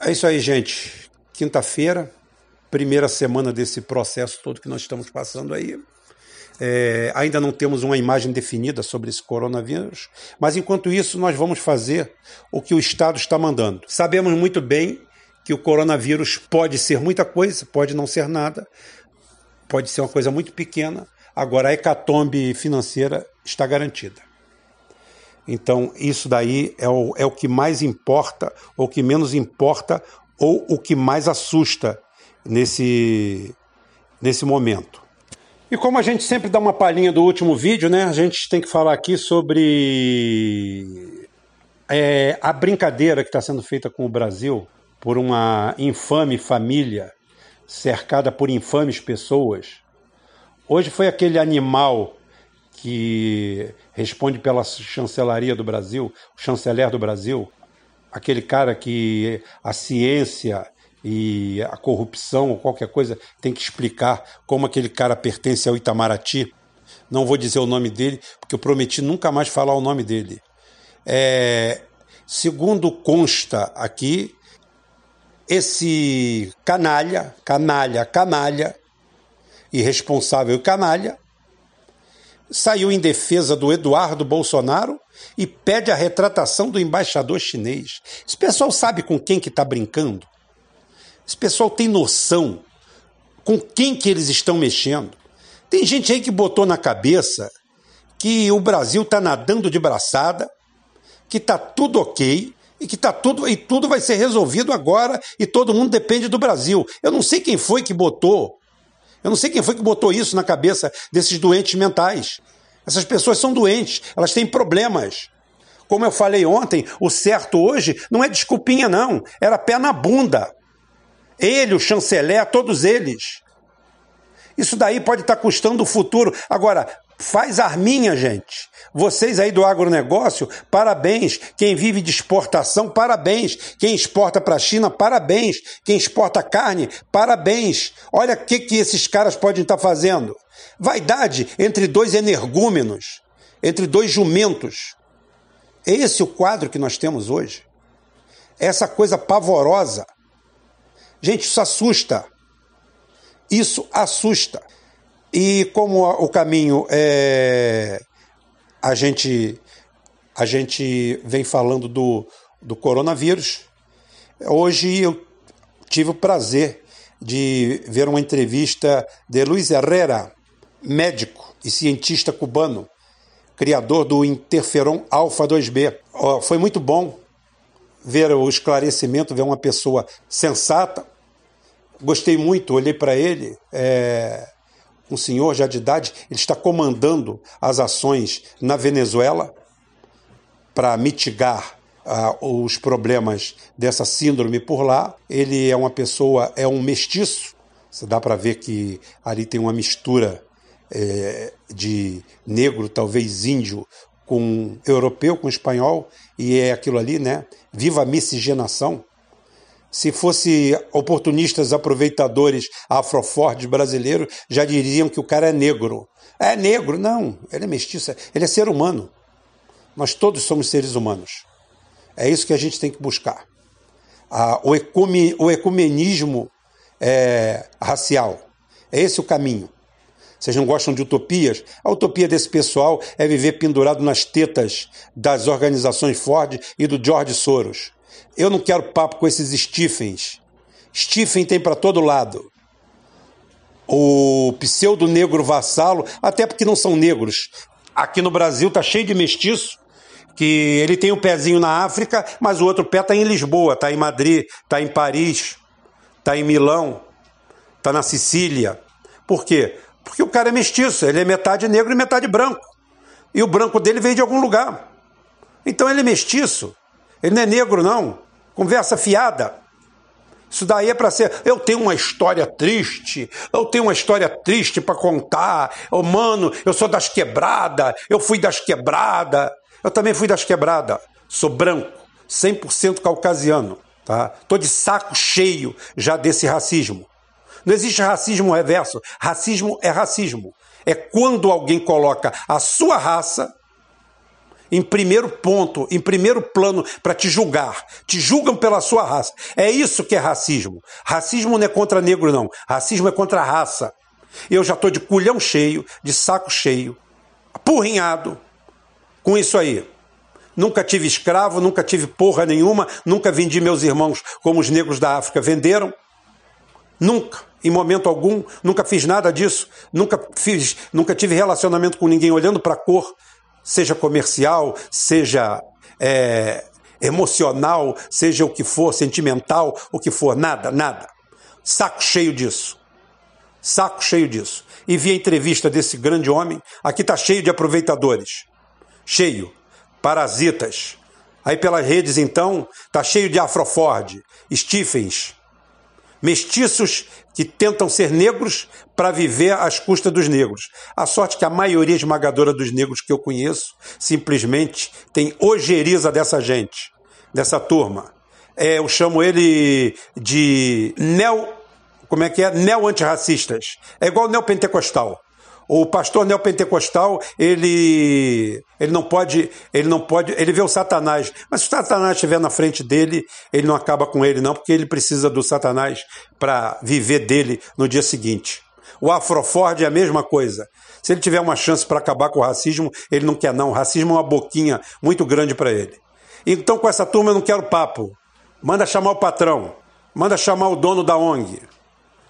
É isso aí, gente. Quinta-feira, primeira semana desse processo todo que nós estamos passando aí. É, ainda não temos uma imagem definida sobre esse coronavírus, mas enquanto isso, nós vamos fazer o que o Estado está mandando. Sabemos muito bem que o coronavírus pode ser muita coisa, pode não ser nada, pode ser uma coisa muito pequena. Agora, a hecatombe financeira está garantida. Então, isso daí é o, é o que mais importa, ou o que menos importa, ou o que mais assusta nesse, nesse momento. E como a gente sempre dá uma palhinha do último vídeo, né? A gente tem que falar aqui sobre é, a brincadeira que está sendo feita com o Brasil por uma infame família cercada por infames pessoas. Hoje foi aquele animal que responde pela chancelaria do Brasil, o chanceler do Brasil, aquele cara que a ciência e a corrupção ou qualquer coisa tem que explicar como aquele cara pertence ao Itamaraty. Não vou dizer o nome dele, porque eu prometi nunca mais falar o nome dele. É, segundo consta aqui, esse canalha, canalha, canalha, irresponsável canalha, saiu em defesa do Eduardo Bolsonaro e pede a retratação do embaixador chinês. Esse pessoal sabe com quem que está brincando? Esse pessoal tem noção com quem que eles estão mexendo. Tem gente aí que botou na cabeça que o Brasil está nadando de braçada, que está tudo ok e que tá tudo e tudo vai ser resolvido agora e todo mundo depende do Brasil. Eu não sei quem foi que botou. Eu não sei quem foi que botou isso na cabeça desses doentes mentais. Essas pessoas são doentes, elas têm problemas. Como eu falei ontem, o certo hoje não é desculpinha, não. Era pé na bunda. Ele, o chanceler, todos eles. Isso daí pode estar custando o futuro. Agora, faz arminha, gente. Vocês aí do agronegócio, parabéns. Quem vive de exportação, parabéns. Quem exporta para a China, parabéns. Quem exporta carne, parabéns. Olha o que, que esses caras podem estar fazendo. Vaidade entre dois energúmenos, entre dois jumentos. É esse o quadro que nós temos hoje. Essa coisa pavorosa Gente, isso assusta. Isso assusta. E como o caminho é. A gente, a gente vem falando do, do coronavírus. Hoje eu tive o prazer de ver uma entrevista de Luiz Herrera, médico e cientista cubano, criador do interferon alfa 2B. Foi muito bom ver o esclarecimento, ver uma pessoa sensata, Gostei muito, olhei para ele, é, um senhor já de idade, ele está comandando as ações na Venezuela para mitigar ah, os problemas dessa síndrome por lá. Ele é uma pessoa, é um mestiço, você dá para ver que ali tem uma mistura é, de negro, talvez índio, com europeu, com espanhol, e é aquilo ali, né? Viva a miscigenação se fosse oportunistas aproveitadores afrofordes brasileiros, já diriam que o cara é negro. É negro? Não, ele é mestiço, ele é ser humano. Nós todos somos seres humanos. É isso que a gente tem que buscar. Ah, o, o ecumenismo é, racial. É esse o caminho. Vocês não gostam de utopias? A utopia desse pessoal é viver pendurado nas tetas das organizações Ford e do George Soros. Eu não quero papo com esses Stephens. Stephen tem para todo lado. O pseudo-negro vassalo, até porque não são negros. Aqui no Brasil tá cheio de mestiço, que ele tem um pezinho na África, mas o outro pé tá em Lisboa, tá em Madrid, tá em Paris, tá em Milão, tá na Sicília. Por quê? Porque o cara é mestiço, ele é metade negro e metade branco. E o branco dele veio de algum lugar. Então ele é mestiço. Ele não é negro, não. Conversa fiada. Isso daí é para ser. Eu tenho uma história triste. Eu tenho uma história triste para contar. Oh, mano, eu sou das quebradas. Eu fui das quebradas. Eu também fui das quebradas. Sou branco, 100% caucasiano. Tá? Tô de saco cheio já desse racismo. Não existe racismo reverso. Racismo é racismo. É quando alguém coloca a sua raça em primeiro ponto, em primeiro plano, para te julgar. Te julgam pela sua raça. É isso que é racismo. Racismo não é contra negro, não. Racismo é contra a raça. Eu já estou de culhão cheio, de saco cheio, apurrinhado com isso aí. Nunca tive escravo, nunca tive porra nenhuma, nunca vendi meus irmãos como os negros da África venderam. Nunca, em momento algum, nunca fiz nada disso, nunca fiz, nunca tive relacionamento com ninguém olhando para a cor, seja comercial, seja é, emocional, seja o que for, sentimental, o que for, nada, nada. Saco cheio disso. Saco cheio disso. E vi a entrevista desse grande homem, aqui está cheio de aproveitadores. Cheio parasitas. Aí pelas redes, então, tá cheio de Afroford, Stephens, mestiços que tentam ser negros para viver às custas dos negros. A sorte que a maioria esmagadora dos negros que eu conheço simplesmente tem ojeriza dessa gente, dessa turma. É, eu chamo ele de neo. Como é que é? Neo-antirracistas. É igual neo-pentecostal. O pastor neopentecostal, ele, ele não pode, ele não pode, ele vê o Satanás, mas se o Satanás estiver na frente dele, ele não acaba com ele não, porque ele precisa do Satanás para viver dele no dia seguinte. O Afroford é a mesma coisa. Se ele tiver uma chance para acabar com o racismo, ele não quer não. O racismo é uma boquinha muito grande para ele. Então com essa turma eu não quero papo. Manda chamar o patrão, manda chamar o dono da ONG.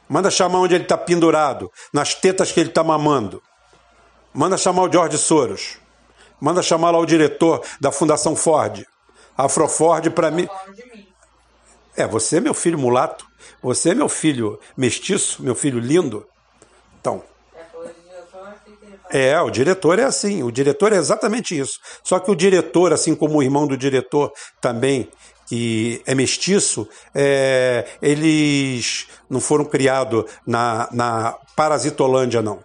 Manda chamar onde ele está pendurado, nas tetas que ele está mamando. Manda chamar o George Soros. Manda chamar lá o diretor da Fundação Ford. Afroford para mim. É, você é meu filho mulato. Você é meu filho mestiço, meu filho lindo. Então. É, o diretor é assim. O diretor é exatamente isso. Só que o diretor, assim como o irmão do diretor também, que é mestiço, é, eles não foram criados na, na Parasitolândia, não.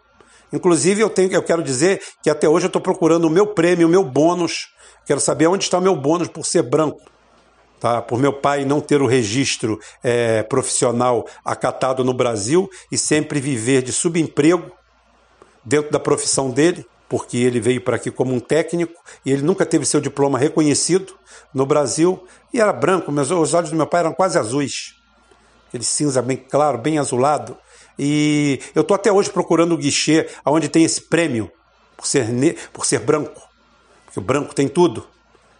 Inclusive, eu, tenho, eu quero dizer que até hoje eu estou procurando o meu prêmio, o meu bônus. Quero saber onde está o meu bônus por ser branco. Tá? Por meu pai não ter o registro é, profissional acatado no Brasil e sempre viver de subemprego dentro da profissão dele, porque ele veio para aqui como um técnico e ele nunca teve seu diploma reconhecido no Brasil e era branco, mas os olhos do meu pai eram quase azuis. Aquele cinza bem claro, bem azulado. E eu estou até hoje procurando o guichê onde tem esse prêmio por ser, por ser branco. Porque o branco tem tudo.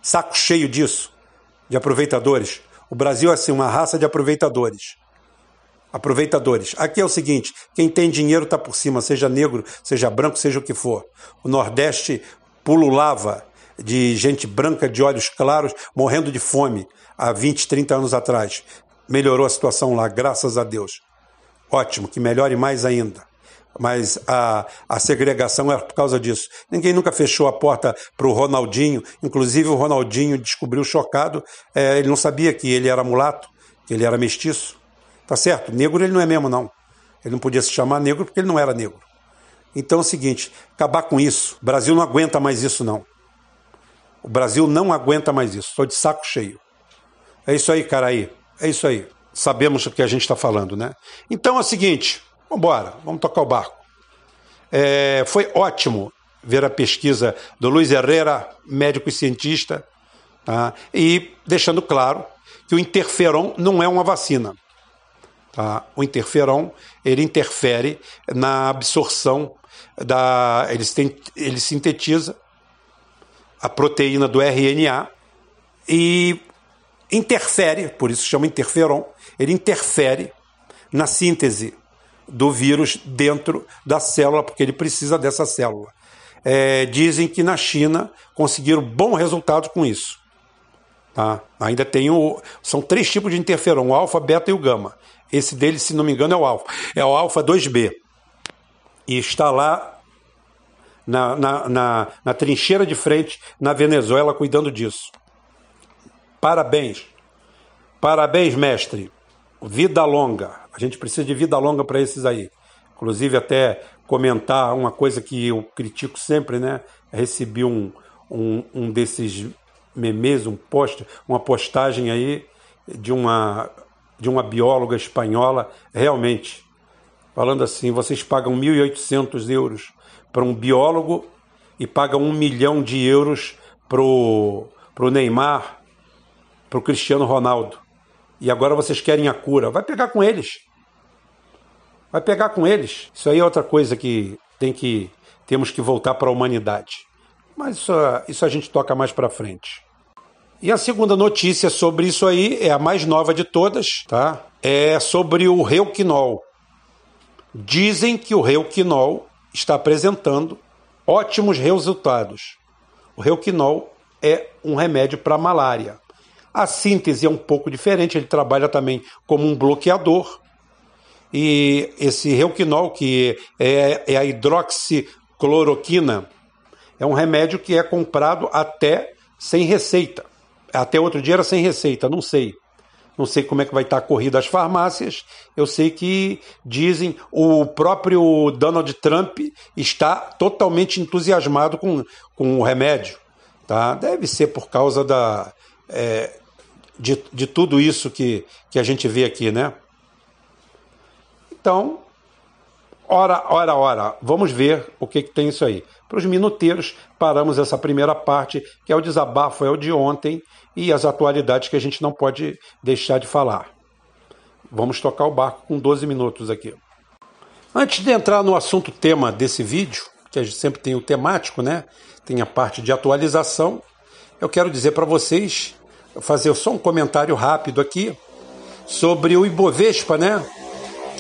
Saco cheio disso, de aproveitadores. O Brasil é assim, uma raça de aproveitadores. Aproveitadores. Aqui é o seguinte: quem tem dinheiro está por cima, seja negro, seja branco, seja o que for. O Nordeste pululava de gente branca de olhos claros morrendo de fome há 20, 30 anos atrás. Melhorou a situação lá, graças a Deus. Ótimo, que melhore mais ainda. Mas a, a segregação é por causa disso. Ninguém nunca fechou a porta para o Ronaldinho. Inclusive, o Ronaldinho descobriu chocado. É, ele não sabia que ele era mulato, que ele era mestiço. Tá certo? Negro ele não é mesmo, não. Ele não podia se chamar negro porque ele não era negro. Então é o seguinte: acabar com isso. O Brasil não aguenta mais isso, não. O Brasil não aguenta mais isso. Estou de saco cheio. É isso aí, cara aí. É isso aí. Sabemos o que a gente está falando, né? Então é o seguinte, vamos embora, vamos tocar o barco. É, foi ótimo ver a pesquisa do Luiz Herrera, médico e cientista, tá? e deixando claro que o interferon não é uma vacina. Tá? O interferon ele interfere na absorção da, ele, ele sintetiza a proteína do RNA e interfere, por isso chama interferon, ele interfere na síntese do vírus dentro da célula, porque ele precisa dessa célula. É, dizem que na China conseguiram bons resultados com isso. Tá? Ainda tem o. São três tipos de interferon: o alfa, beta e o gama. Esse dele, se não me engano, é o alfa. É o alfa 2B. E está lá na, na, na, na trincheira de frente na Venezuela cuidando disso. Parabéns. Parabéns, mestre. Vida longa. A gente precisa de vida longa para esses aí. Inclusive, até comentar uma coisa que eu critico sempre, né? Recebi um, um, um desses memes, um post, uma postagem aí de uma, de uma bióloga espanhola, realmente, falando assim: vocês pagam 1.800 euros para um biólogo e paga um milhão de euros pro, pro Neymar, pro Cristiano Ronaldo. E agora vocês querem a cura. Vai pegar com eles. Vai pegar com eles. Isso aí é outra coisa que tem que temos que voltar para a humanidade. Mas isso, isso a gente toca mais para frente. E a segunda notícia sobre isso aí é a mais nova de todas, tá? É sobre o Reuquinol. Dizem que o Reuquinol está apresentando ótimos resultados. O Reuquinol é um remédio para malária. A síntese é um pouco diferente, ele trabalha também como um bloqueador. E esse Reuquinol, que é, é a hidroxicloroquina, é um remédio que é comprado até sem receita. Até outro dia era sem receita, não sei. Não sei como é que vai estar a corrida às farmácias. Eu sei que dizem o próprio Donald Trump está totalmente entusiasmado com, com o remédio. Tá? Deve ser por causa da, é, de, de tudo isso que, que a gente vê aqui, né? Então, ora, ora, ora, vamos ver o que, que tem isso aí. Para os minuteiros, paramos essa primeira parte, que é o desabafo, é o de ontem, e as atualidades que a gente não pode deixar de falar. Vamos tocar o barco com 12 minutos aqui. Antes de entrar no assunto tema desse vídeo, que a gente sempre tem o temático, né? Tem a parte de atualização. Eu quero dizer para vocês, fazer só um comentário rápido aqui sobre o Ibovespa, né?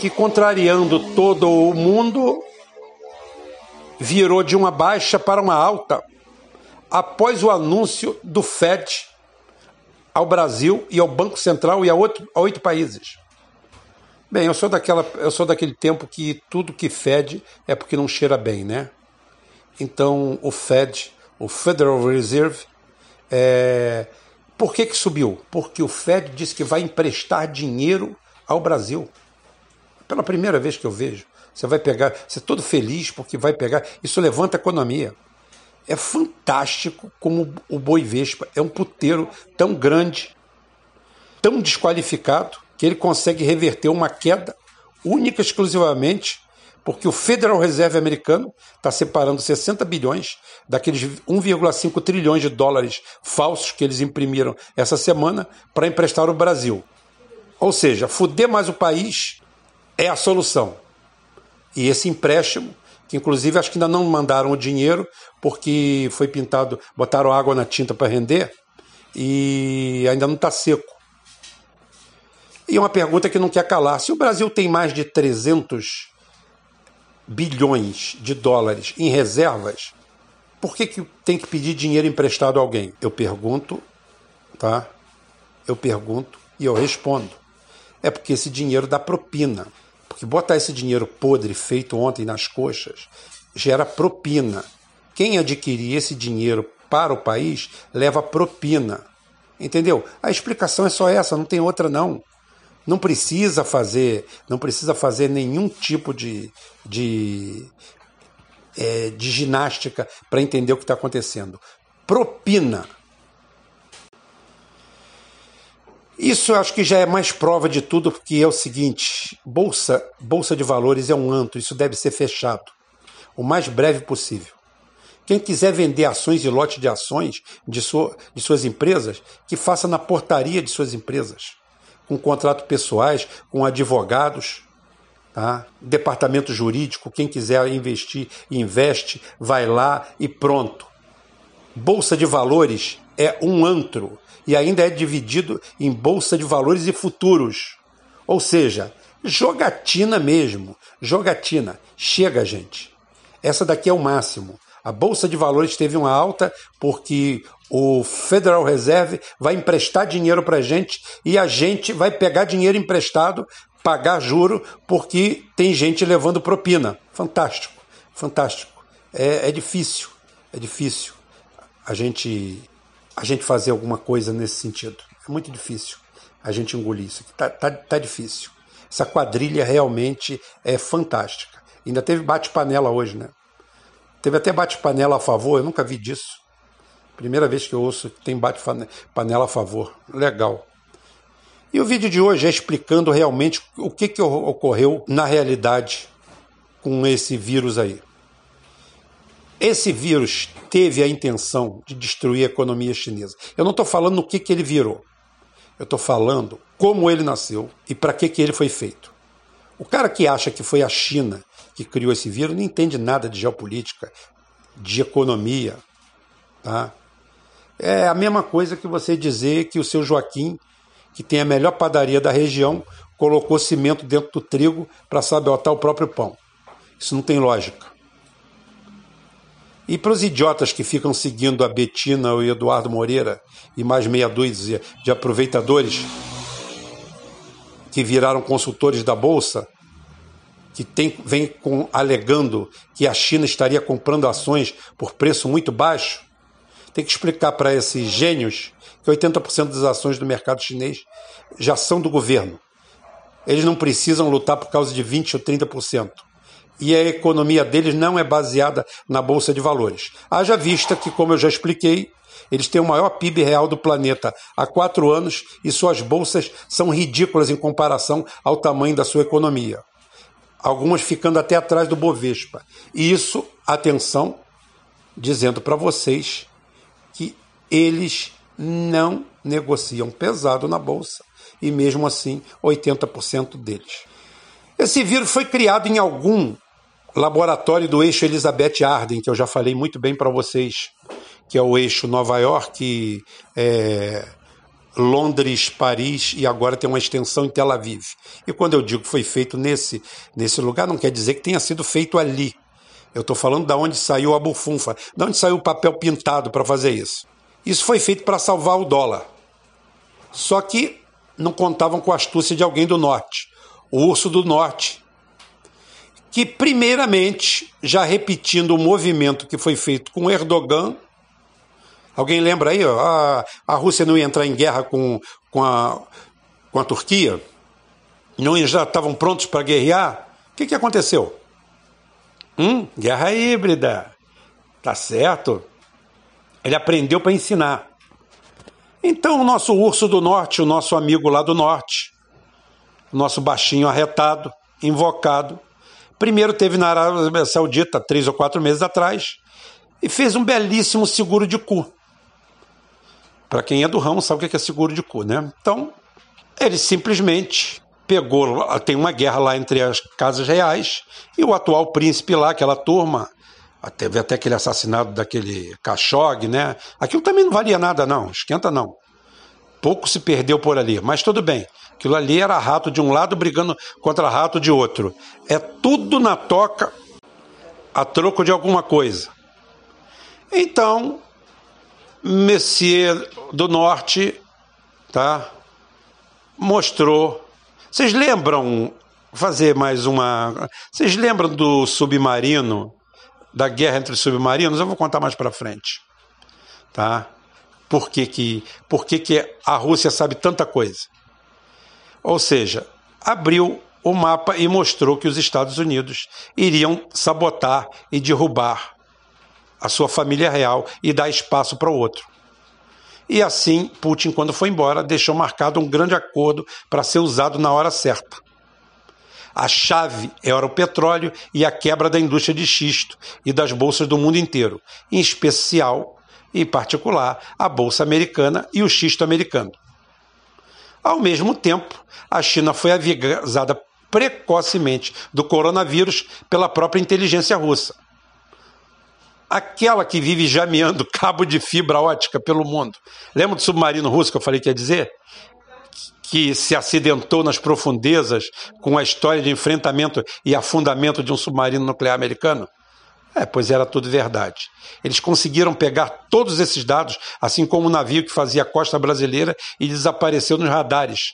Que contrariando todo o mundo, virou de uma baixa para uma alta após o anúncio do Fed ao Brasil e ao Banco Central e a, outro, a oito países. Bem, eu sou, daquela, eu sou daquele tempo que tudo que fede é porque não cheira bem, né? Então, o Fed, o Federal Reserve, é... por que, que subiu? Porque o Fed disse que vai emprestar dinheiro ao Brasil. Pela primeira vez que eu vejo. Você vai pegar, você é todo feliz porque vai pegar. Isso levanta a economia é fantástico como o Boi Vespa é um puteiro tão grande, tão desqualificado, que ele consegue reverter uma queda única exclusivamente porque o Federal Reserve americano está separando 60 bilhões daqueles 1,5 trilhões de dólares falsos que eles imprimiram essa semana para emprestar ao Brasil. Ou seja, fuder mais o país é a solução. E esse empréstimo que inclusive acho que ainda não mandaram o dinheiro porque foi pintado, botaram água na tinta para render e ainda não está seco. E uma pergunta que não quer calar: se o Brasil tem mais de 300 bilhões de dólares em reservas, por que, que tem que pedir dinheiro emprestado a alguém? Eu pergunto, tá? Eu pergunto e eu respondo. É porque esse dinheiro dá propina. Porque botar esse dinheiro podre feito ontem nas coxas gera propina. Quem adquirir esse dinheiro para o país leva propina. Entendeu? A explicação é só essa, não tem outra não. Não precisa fazer, não precisa fazer nenhum tipo de, de, é, de ginástica para entender o que está acontecendo. Propina. Isso eu acho que já é mais prova de tudo, porque é o seguinte: bolsa, bolsa de valores é um antro, isso deve ser fechado o mais breve possível. Quem quiser vender ações e lote de ações de, sua, de suas empresas, que faça na portaria de suas empresas, com contratos pessoais, com advogados, tá? departamento jurídico. Quem quiser investir, investe, vai lá e pronto. Bolsa de valores é um antro e ainda é dividido em bolsa de valores e futuros. Ou seja, jogatina mesmo, jogatina. Chega, gente. Essa daqui é o máximo. A bolsa de valores teve uma alta porque o Federal Reserve vai emprestar dinheiro para a gente e a gente vai pegar dinheiro emprestado, pagar juro, porque tem gente levando propina. Fantástico, fantástico. É, é difícil, é difícil a gente a gente fazer alguma coisa nesse sentido. É muito difícil a gente engolir isso. Tá, tá, tá difícil. Essa quadrilha realmente é fantástica. Ainda teve bate-panela hoje, né? Teve até bate-panela a favor, eu nunca vi disso. Primeira vez que eu ouço que tem bate-panela a favor. Legal. E o vídeo de hoje é explicando realmente o que, que ocorreu na realidade com esse vírus aí. Esse vírus teve a intenção de destruir a economia chinesa. Eu não estou falando no que, que ele virou. Eu estou falando como ele nasceu e para que, que ele foi feito. O cara que acha que foi a China que criou esse vírus não entende nada de geopolítica, de economia. Tá? É a mesma coisa que você dizer que o seu Joaquim, que tem a melhor padaria da região, colocou cimento dentro do trigo para sabotar o próprio pão. Isso não tem lógica. E para os idiotas que ficam seguindo a Betina, o Eduardo Moreira e mais meia dúzia de aproveitadores que viraram consultores da Bolsa, que tem, vem com, alegando que a China estaria comprando ações por preço muito baixo, tem que explicar para esses gênios que 80% das ações do mercado chinês já são do governo. Eles não precisam lutar por causa de 20% ou 30% e a economia deles não é baseada na bolsa de valores. Haja vista que, como eu já expliquei, eles têm o maior PIB real do planeta há quatro anos e suas bolsas são ridículas em comparação ao tamanho da sua economia. Algumas ficando até atrás do Bovespa. E isso, atenção, dizendo para vocês que eles não negociam pesado na bolsa e mesmo assim 80% deles. Esse vírus foi criado em algum laboratório do eixo Elizabeth Arden, que eu já falei muito bem para vocês, que é o eixo Nova York, é, Londres, Paris e agora tem uma extensão em Tel Aviv. E quando eu digo que foi feito nesse, nesse lugar, não quer dizer que tenha sido feito ali. Eu estou falando da onde saiu a bufunfa, da onde saiu o papel pintado para fazer isso. Isso foi feito para salvar o dólar. Só que não contavam com a astúcia de alguém do norte. O urso do norte, que, primeiramente, já repetindo o movimento que foi feito com Erdogan, alguém lembra aí, a, a Rússia não ia entrar em guerra com, com, a, com a Turquia? Não já estavam prontos para guerrear? O que, que aconteceu? Hum, guerra híbrida. Tá certo? Ele aprendeu para ensinar. Então, o nosso urso do norte, o nosso amigo lá do norte, o nosso baixinho arretado, invocado, Primeiro teve na Arábia Saudita, três ou quatro meses atrás, e fez um belíssimo seguro de cu. Para quem é do ramo sabe o que é seguro de cu, né? Então, ele simplesmente pegou, tem uma guerra lá entre as casas reais e o atual príncipe lá, aquela turma, teve até aquele assassinato daquele Khashoggi, né? Aquilo também não valia nada, não, esquenta não. Pouco se perdeu por ali, mas tudo bem. Aquilo ali era rato de um lado brigando contra rato de outro. É tudo na toca a troco de alguma coisa. Então, Messier do Norte, tá? Mostrou. Vocês lembram fazer mais uma? Vocês lembram do submarino, da guerra entre submarinos? Eu vou contar mais para frente, tá? por que, que, por que, que a Rússia sabe tanta coisa. Ou seja, abriu o mapa e mostrou que os Estados Unidos iriam sabotar e derrubar a sua família real e dar espaço para o outro. E assim, Putin, quando foi embora, deixou marcado um grande acordo para ser usado na hora certa. A chave era o petróleo e a quebra da indústria de xisto e das bolsas do mundo inteiro, em especial em particular a Bolsa Americana e o xisto americano. Ao mesmo tempo, a China foi avisada precocemente do coronavírus pela própria inteligência russa. Aquela que vive jameando cabo de fibra ótica pelo mundo. Lembra do submarino russo que eu falei que ia dizer? Que se acidentou nas profundezas com a história de enfrentamento e afundamento de um submarino nuclear americano? É, pois era tudo verdade. Eles conseguiram pegar todos esses dados, assim como o navio que fazia a costa brasileira e desapareceu nos radares.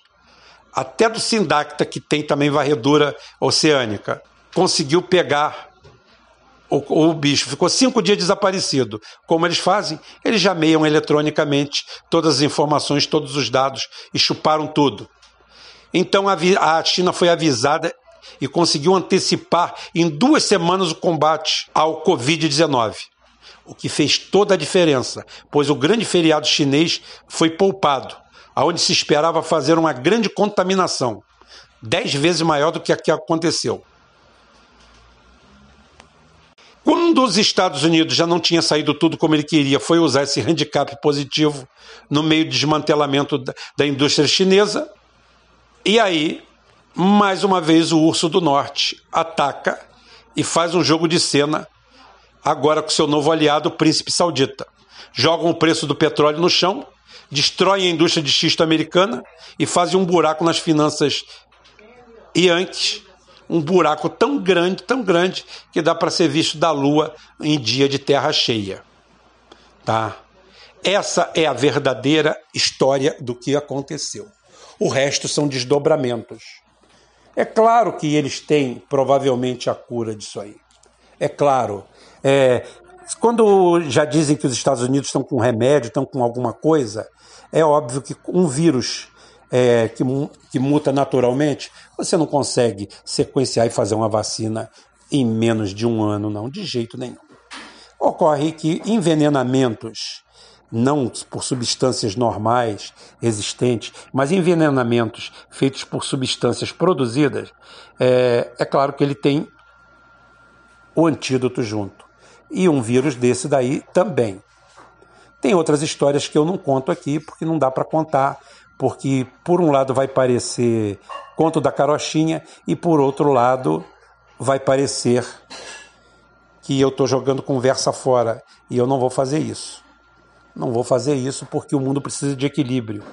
Até do Sindacta, que tem também varredura oceânica, conseguiu pegar o, o, bicho. Ficou cinco dias desaparecido. Como eles fazem? Eles jameiam eletronicamente todas as informações, todos os dados e chuparam tudo. Então a, a China foi avisada e conseguiu antecipar em duas semanas o combate ao Covid-19. O que fez toda a diferença, pois o grande feriado chinês foi poupado, aonde se esperava fazer uma grande contaminação, dez vezes maior do que a que aconteceu. Quando os Estados Unidos já não tinha saído tudo como ele queria, foi usar esse handicap positivo no meio do desmantelamento da indústria chinesa. E aí, mais uma vez, o urso do norte ataca e faz um jogo de cena, agora com seu novo aliado, o príncipe saudita. Jogam o preço do petróleo no chão, destroem a indústria de xisto americana e fazem um buraco nas finanças Yankees um buraco tão grande, tão grande, que dá para ser visto da Lua em dia de terra cheia. Tá? Essa é a verdadeira história do que aconteceu. O resto são desdobramentos. É claro que eles têm provavelmente a cura disso aí. É claro. É, quando já dizem que os Estados Unidos estão com remédio, estão com alguma coisa, é óbvio que um vírus é, que, que muta naturalmente, você não consegue sequenciar e fazer uma vacina em menos de um ano, não, de jeito nenhum. Ocorre que envenenamentos, não por substâncias normais existentes, mas envenenamentos feitos por substâncias produzidas, é, é claro que ele tem o antídoto junto. E um vírus desse daí também. Tem outras histórias que eu não conto aqui, porque não dá para contar porque por um lado vai parecer conto da carochinha e por outro lado vai parecer que eu estou jogando conversa fora e eu não vou fazer isso. Não vou fazer isso porque o mundo precisa de equilíbrio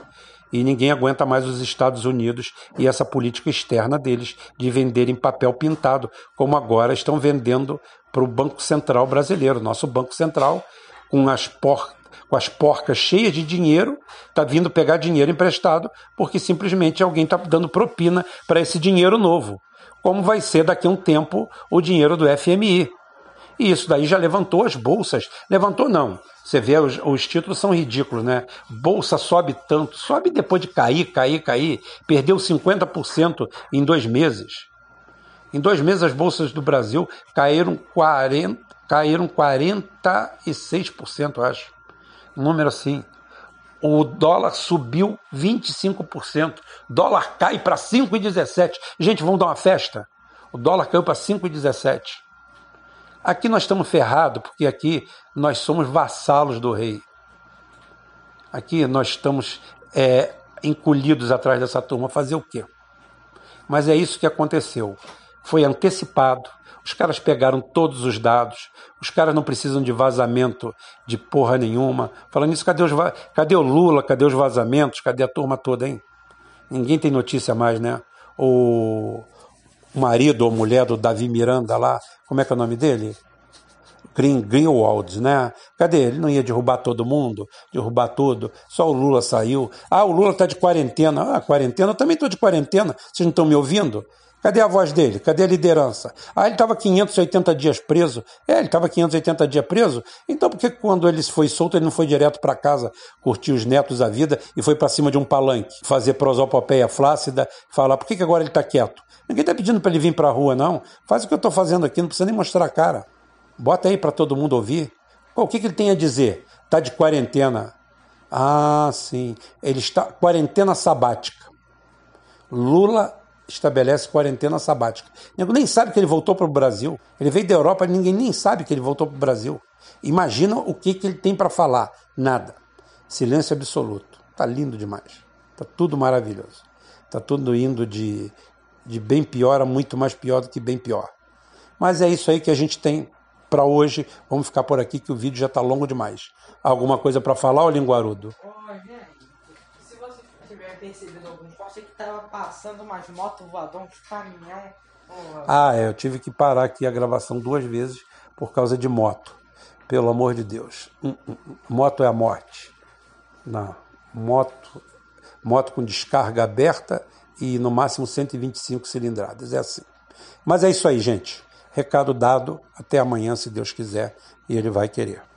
e ninguém aguenta mais os Estados Unidos e essa política externa deles de venderem papel pintado, como agora estão vendendo para o Banco Central brasileiro, nosso Banco Central, com as portas com as porcas cheias de dinheiro, está vindo pegar dinheiro emprestado, porque simplesmente alguém está dando propina para esse dinheiro novo. Como vai ser daqui a um tempo o dinheiro do FMI. E isso daí já levantou as bolsas. Levantou não. Você vê, os, os, títulos são ridículos, né? Bolsa sobe tanto, sobe depois de cair, cair, cair. Perdeu 50% em dois meses. Em dois meses as bolsas do Brasil caíram 40, caíram 46%, acho um número assim. O dólar subiu 25%. Dólar cai para 5,17. Gente, vamos dar uma festa? O dólar caiu para 5,17. Aqui nós estamos ferrados, porque aqui nós somos vassalos do rei. Aqui nós estamos é, encolhidos atrás dessa turma. Fazer o quê? Mas é isso que aconteceu. Foi antecipado, os caras pegaram todos os dados. Os caras não precisam de vazamento de porra nenhuma. Falando nisso, cadê, os cadê o Lula? Cadê os vazamentos? Cadê a turma toda, hein? Ninguém tem notícia mais, né? O marido ou mulher do Davi Miranda lá, como é que é o nome dele? Green, Greenwald, né? Cadê? Ele não ia derrubar todo mundo, derrubar tudo. Só o Lula saiu. Ah, o Lula está de quarentena. Ah, quarentena? Eu também estou de quarentena. Vocês não estão me ouvindo? Cadê a voz dele? Cadê a liderança? Ah, ele estava 580 dias preso. É, ele estava 580 dias preso. Então por que quando ele foi solto ele não foi direto para casa curtir os netos a vida e foi para cima de um palanque fazer prosopopeia flácida, falar por que, que agora ele está quieto? Ninguém está pedindo para ele vir para a rua, não. Faz o que eu estou fazendo aqui, não precisa nem mostrar a cara. Bota aí para todo mundo ouvir. o que, que ele tem a dizer? Está de quarentena. Ah, sim. Ele está quarentena sabática. Lula estabelece quarentena sabática. Ninguém nem sabe que ele voltou para o Brasil. Ele veio da Europa, ninguém nem sabe que ele voltou para o Brasil. Imagina o que, que ele tem para falar. Nada. Silêncio absoluto. Tá lindo demais. Tá tudo maravilhoso. Tá tudo indo de, de bem pior a muito mais pior do que bem pior. Mas é isso aí que a gente tem para hoje. Vamos ficar por aqui que o vídeo já está longo demais. Alguma coisa para falar, ô linguarudo? se você tiver percebido algum forte que tava passando umas motos voadoras, uns caminhão. Ah, é, eu tive que parar aqui a gravação duas vezes por causa de moto. Pelo amor de Deus. Hum, hum, hum. Moto é a morte. Não. Moto, moto com descarga aberta e no máximo 125 cilindradas. É assim. Mas é isso aí, gente. Recado dado. Até amanhã, se Deus quiser, e Ele vai querer.